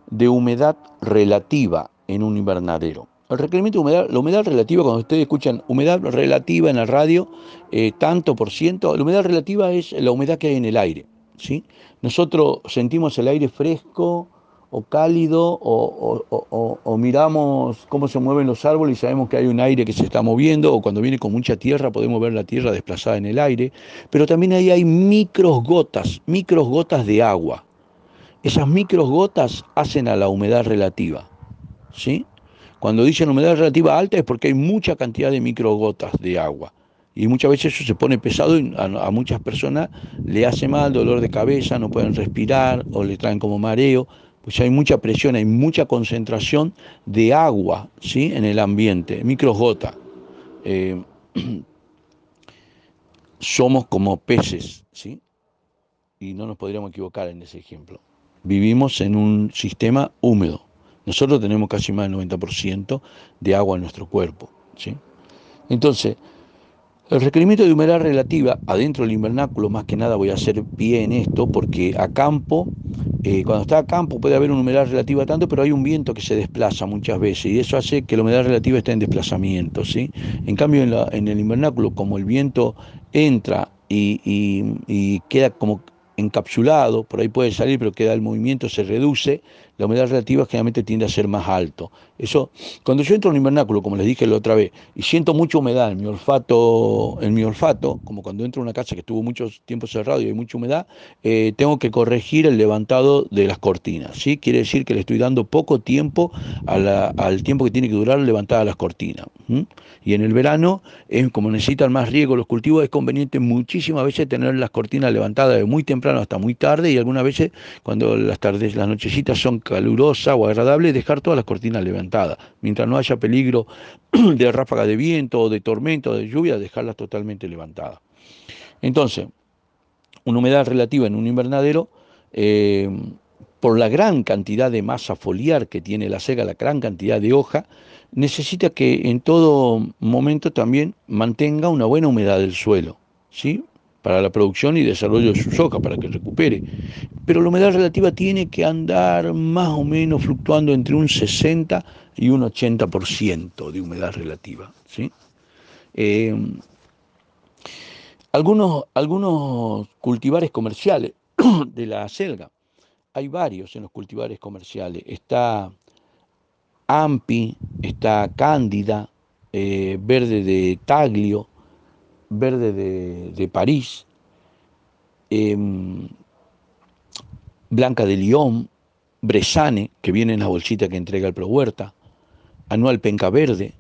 de humedad relativa en un invernadero. El requerimiento de humedad, la humedad relativa, cuando ustedes escuchan humedad relativa en la radio, eh, tanto por ciento, la humedad relativa es la humedad que hay en el aire. ¿sí? Nosotros sentimos el aire fresco o cálido o, miramos cómo se mueven los árboles y sabemos que hay un aire que se está moviendo o cuando viene con mucha tierra podemos ver la tierra desplazada en el aire, pero también ahí hay micros gotas, de agua. Esas micros gotas hacen a la humedad relativa. ¿sí? Cuando dicen humedad relativa alta es porque hay mucha cantidad de microgotas de agua. Y muchas veces eso se pone pesado y a, muchas personas le hace mal, dolor de cabeza, no pueden respirar o le traen como mareo. Pues hay mucha presión, hay mucha concentración de agua ¿sí? en el ambiente, microgotas. Eh, somos como peces, ¿sí? Y no nos podríamos equivocar en ese ejemplo. Vivimos en un sistema húmedo. Nosotros tenemos casi más del 90% de agua en nuestro cuerpo. ¿sí? Entonces, el requerimiento de humedad relativa adentro del invernáculo, más que nada voy a hacer pie en esto, porque a campo, eh, cuando está a campo puede haber una humedad relativa tanto, pero hay un viento que se desplaza muchas veces y eso hace que la humedad relativa esté en desplazamiento. ¿sí? En cambio, en, el invernáculo, como el viento entra y queda como encapsulado, por ahí puede salir, pero queda el movimiento, se reduce, la humedad relativa generalmente tiende a ser más alto. Eso, cuando yo entro en un invernáculo, como les dije la otra vez, y siento mucha humedad en mi olfato, en mi olfato, como cuando entro a una casa que estuvo mucho tiempo cerrado y hay mucha humedad, eh, tengo que corregir el levantado de las cortinas. ¿sí? Quiere decir que le estoy dando poco tiempo al tiempo que tiene que durar levantada las cortinas. Y en el verano, como necesitan más riego los cultivos, es conveniente muchísimas veces tener las cortinas levantadas de muy temprano hasta muy tarde y algunas veces cuando las tardes, las nochecitas son calurosas o agradables, dejar todas las cortinas levantadas. Mientras no haya peligro de ráfaga de viento o de tormenta o de lluvia, dejarlas totalmente levantadas. Entonces, una humedad relativa en un invernadero, eh, por la gran cantidad de masa foliar que tiene la sega, la gran cantidad de hoja, necesita que en todo momento también mantenga una buena humedad del suelo, ¿sí? Para la producción y desarrollo de sus hojas, para que recupere. Pero la humedad relativa tiene que andar más o menos fluctuando entre un 60 y un 80% de humedad relativa. ¿sí? Eh, algunos, algunos cultivares comerciales de la selga, hay varios en los cultivares comerciales. Está Ampi, está Cándida, eh, verde de Taglio, verde de, París, em, Blanca de Lyon, Bresane, que viene en la bolsita que entrega el Pro Huerta, Anual Penca Verde,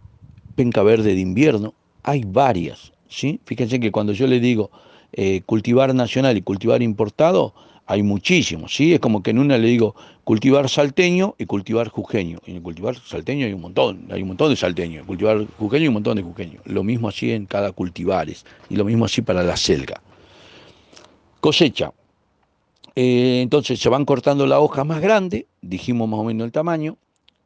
Penca Verde de invierno, hay varias, ¿sí? Fíjense que cuando yo le digo eh, cultivar nacional y cultivar importado, hay muchísimos, ¿sí? Es como que en una le digo cultivar salteño y cultivar jujeño. Y en cultivar salteño hay un montón, hay un montón de salteño. Cultivar jujeño y un montón de jujeño. Lo mismo así en cada cultivares y lo mismo así para la selga. Cosecha. Eh, entonces se van cortando la hoja más grande, dijimos más o menos el tamaño.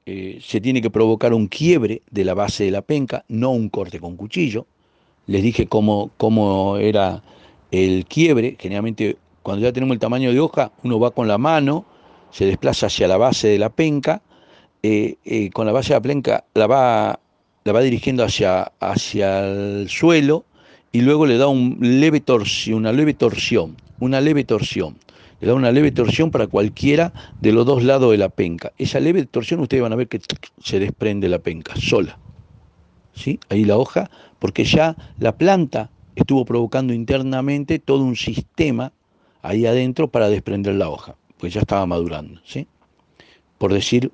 Eh, se tiene que provocar un quiebre de la base de la penca, no un corte con cuchillo. Les dije cómo, cómo era el quiebre, generalmente cuando ya tenemos el tamaño de hoja, uno va con la mano, se desplaza hacia la base de la penca, eh, eh, con la base de la penca la va, la va dirigiendo hacia, hacia el suelo y luego le da un leve torsión, una leve torsión, una leve torsión. Le da una leve torsión para cualquiera de los dos lados de la penca. Esa leve torsión ustedes van a ver que se desprende la penca sola. ¿sí? ahí la hoja, porque ya la planta estuvo provocando internamente todo un sistema ahí adentro para desprender la hoja, pues ya estaba madurando, ¿sí? por decir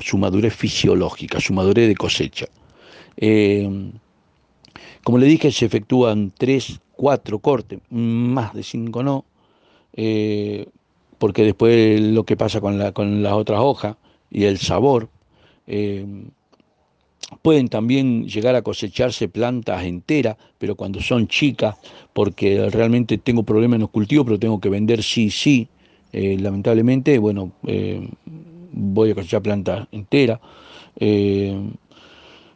su madurez fisiológica, su madurez de cosecha. Eh, como le dije, se efectúan tres, cuatro cortes, más de cinco no, eh, porque después lo que pasa con, la, con las otras hojas y el sabor, eh, pueden también llegar a cosecharse plantas enteras, pero cuando son chicas, porque realmente tengo problemas en los cultivos, pero tengo que vender sí, sí, eh, lamentablemente, bueno, voy a cosechar plantas enteras.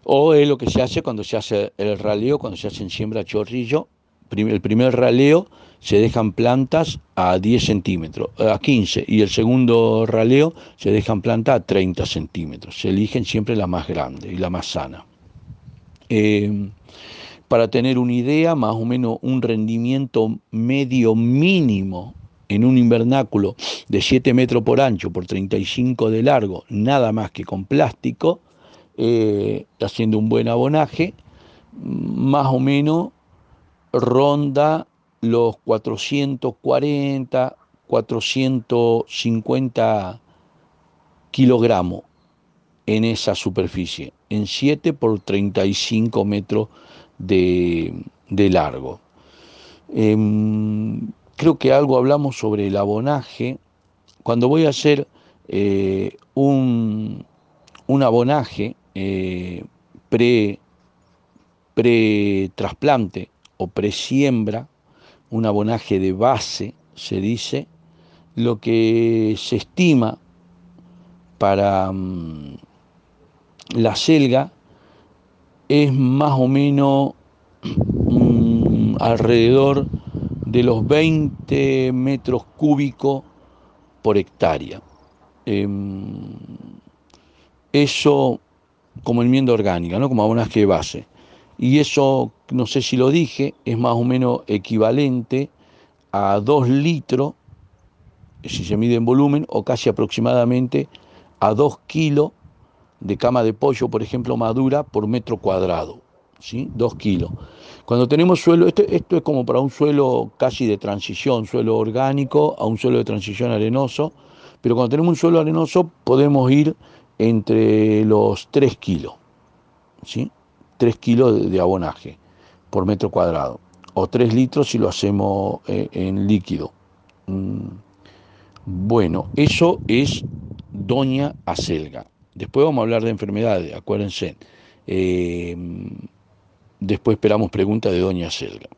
o es lo que se hace cuando se hace el raleo, cuando se hace en siembra chorrillo, el primer raleo se dejan plantas a 10 centímetros, a 15, y el segundo raleo se dejan plantas a 30 centímetros. Se eligen siempre la más grande y la más sana. Eh, para tener una idea, más o menos un rendimiento medio mínimo en un invernáculo de 7 metros por ancho por 35 de largo, nada más que con plástico, eh, haciendo un buen abonaje, más o menos ronda los 440, 450 kilogramos en esa superficie, en 7 por 35 metros de, largo. Em, creo que algo hablamos sobre el abonaje. Cuando voy a hacer eh, un, un, abonaje eh, pre, pre-trasplante o presiembra, un abonaje de base, se dice, lo que se estima para mm, la selga es más o menos mm, alrededor de los 20 metros cúbicos por hectárea. Em, eso como enmienda orgánica, ¿no? como abonaje de base y eso, no sé si lo dije, es más o menos equivalente a 2 litros, si se mide en volumen, o casi aproximadamente a 2 kilos de cama de pollo, por ejemplo, madura por metro cuadrado. ¿sí? 2 kilos. Cuando tenemos suelo, esto, esto es como para un suelo casi de transición, suelo orgánico a un suelo de transición arenoso, pero cuando tenemos un suelo arenoso podemos ir entre los 3 kilos. ¿sí? 3 kilos de abonaje por metro cuadrado, o 3 litros si lo hacemos eh, en líquido. Mm, bueno, eso es doña acelga. Después vamos a hablar de enfermedades, acuérdense. Eh, después esperamos preguntas de doña acelga.